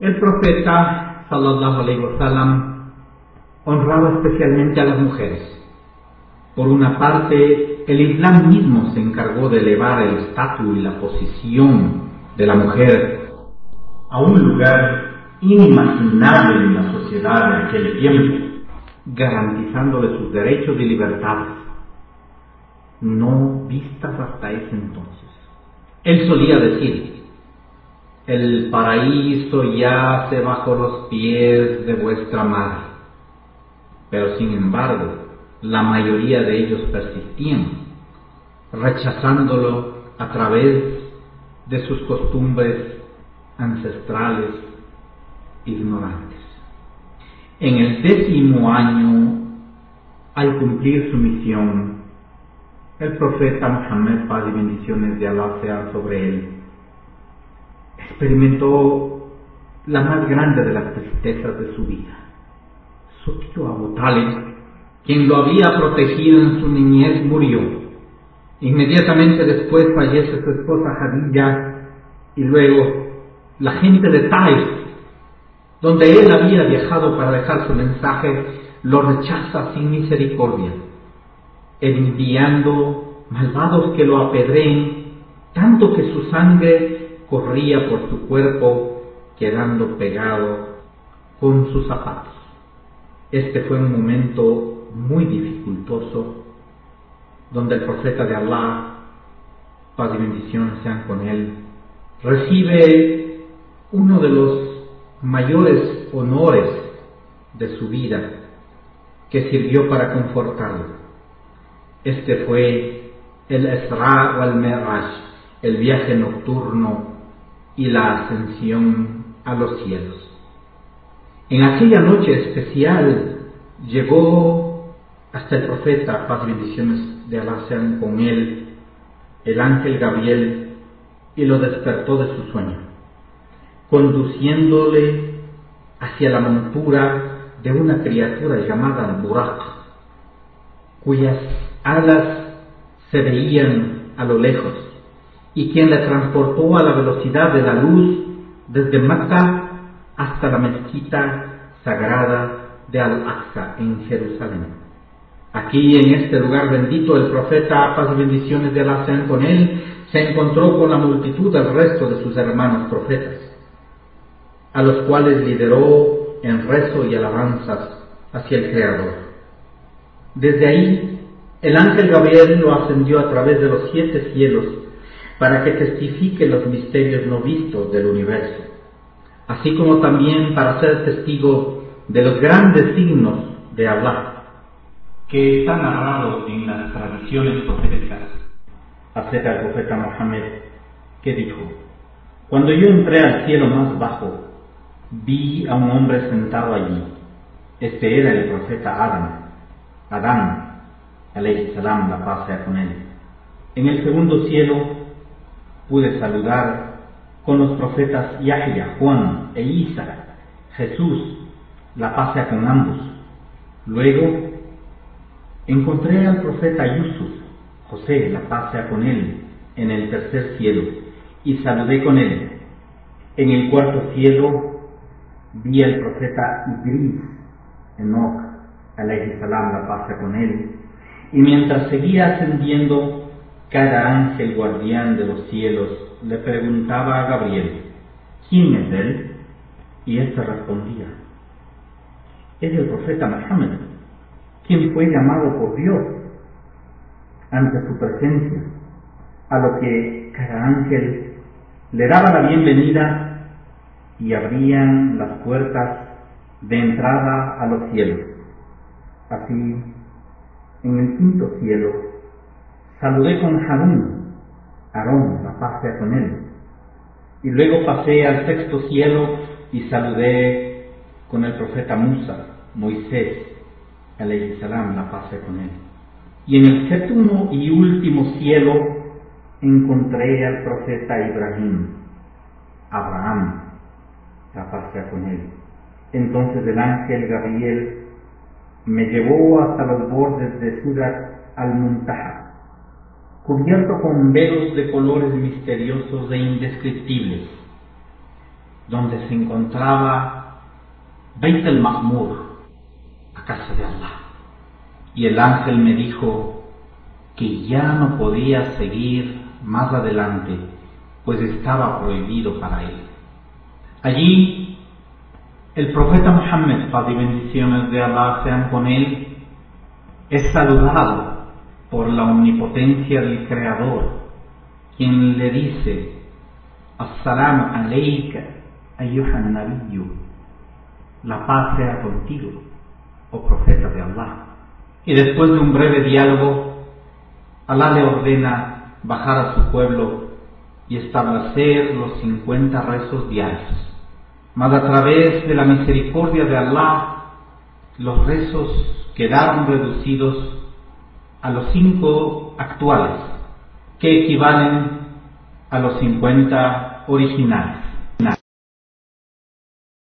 El profeta, sallallahu alaihi wasallam, honraba especialmente a las mujeres. Por una parte, el Islam mismo se encargó de elevar el estatus y la posición de la mujer a un lugar inimaginable en la sociedad de aquel tiempo, garantizándole sus derechos y libertades, no vistas hasta ese entonces. Él solía decir, el paraíso yace bajo los pies de vuestra madre, pero sin embargo, la mayoría de ellos persistían, rechazándolo a través de sus costumbres ancestrales ignorantes. En el décimo año, al cumplir su misión, el profeta Muhammad, paz y bendiciones de Allah sean sobre él, experimentó la más grande de las tristezas de su vida. Su tío Abu Talib, quien lo había protegido en su niñez, murió. Inmediatamente después fallece su esposa Hadija y luego la gente de Taif, donde él había viajado para dejar su mensaje, lo rechaza sin misericordia enviando malvados que lo apedreen, tanto que su sangre corría por su cuerpo, quedando pegado con sus zapatos. Este fue un momento muy dificultoso, donde el profeta de Allah, paz y bendiciones sean con él, recibe uno de los mayores honores de su vida, que sirvió para confortarlo. Este fue el Esra o el Meraj, el viaje nocturno y la ascensión a los cielos. En aquella noche especial llegó hasta el profeta, paz bendiciones de sean con él, el ángel Gabriel, y lo despertó de su sueño, conduciéndole hacia la montura de una criatura llamada Burak, cuyas alas se veían a lo lejos, y quien le transportó a la velocidad de la luz desde Mecca hasta la mezquita sagrada de Al-Aqsa en Jerusalén. Aquí en este lugar bendito el profeta, paz y bendiciones de Allah sean con él, se encontró con la multitud del resto de sus hermanos profetas, a los cuales lideró en rezo y alabanzas hacia el Creador. Desde ahí el ángel Gabriel lo ascendió a través de los siete cielos para que testifique los misterios no vistos del universo, así como también para ser testigo de los grandes signos de Allah, que están narrados en las tradiciones proféticas acerca del profeta Mohammed, que dijo, cuando yo entré al cielo más bajo, vi a un hombre sentado allí. Este era el profeta Adam, Adán, alayhi salam, la paz sea con él. En el segundo cielo pude saludar con los profetas Yahya, Juan e Isa, Jesús, la paz sea con ambos. Luego encontré al profeta Yusuf, José, la paz sea con él, en el tercer cielo, y saludé con él. En el cuarto cielo vi al profeta Idris, Enoch, salam, la paz sea con él, y mientras seguía ascendiendo, cada ángel guardián de los cielos le preguntaba a Gabriel, ¿quién es él? Y éste respondía, es el profeta Mohammed, quien fue llamado por Dios ante su presencia, a lo que cada ángel le daba la bienvenida y abrían las puertas de entrada a los cielos. Así en el quinto cielo, saludé con Harún, Aarón, la paz sea con él. Y luego pasé al sexto cielo y saludé con el profeta Musa, Moisés, salam, la paz con él. Y en el séptimo y último cielo encontré al profeta Ibrahim, Abraham, la paz con él. Entonces el ángel Gabriel me llevó hasta los bordes de Surat al-Muntaha, cubierto con velos de colores misteriosos e indescriptibles. donde se encontraba Beit el Mahmur, la casa de Allah. Y el ángel me dijo que ya no podía seguir más adelante, pues estaba prohibido para él. Allí, el profeta Muhammad, paz y bendiciones de Allah sean con él, es saludado por la omnipotencia del Creador, quien le dice, Assalamu alayka, ayyuhan nabiyyu, la paz sea contigo, oh profeta de Allah. Y después de un breve diálogo, Allah le ordena bajar a su pueblo y establecer los 50 rezos diarios. Mas a través de la misericordia de Allah, los rezos quedaron reducidos a los cinco actuales, que equivalen a los 50 originales.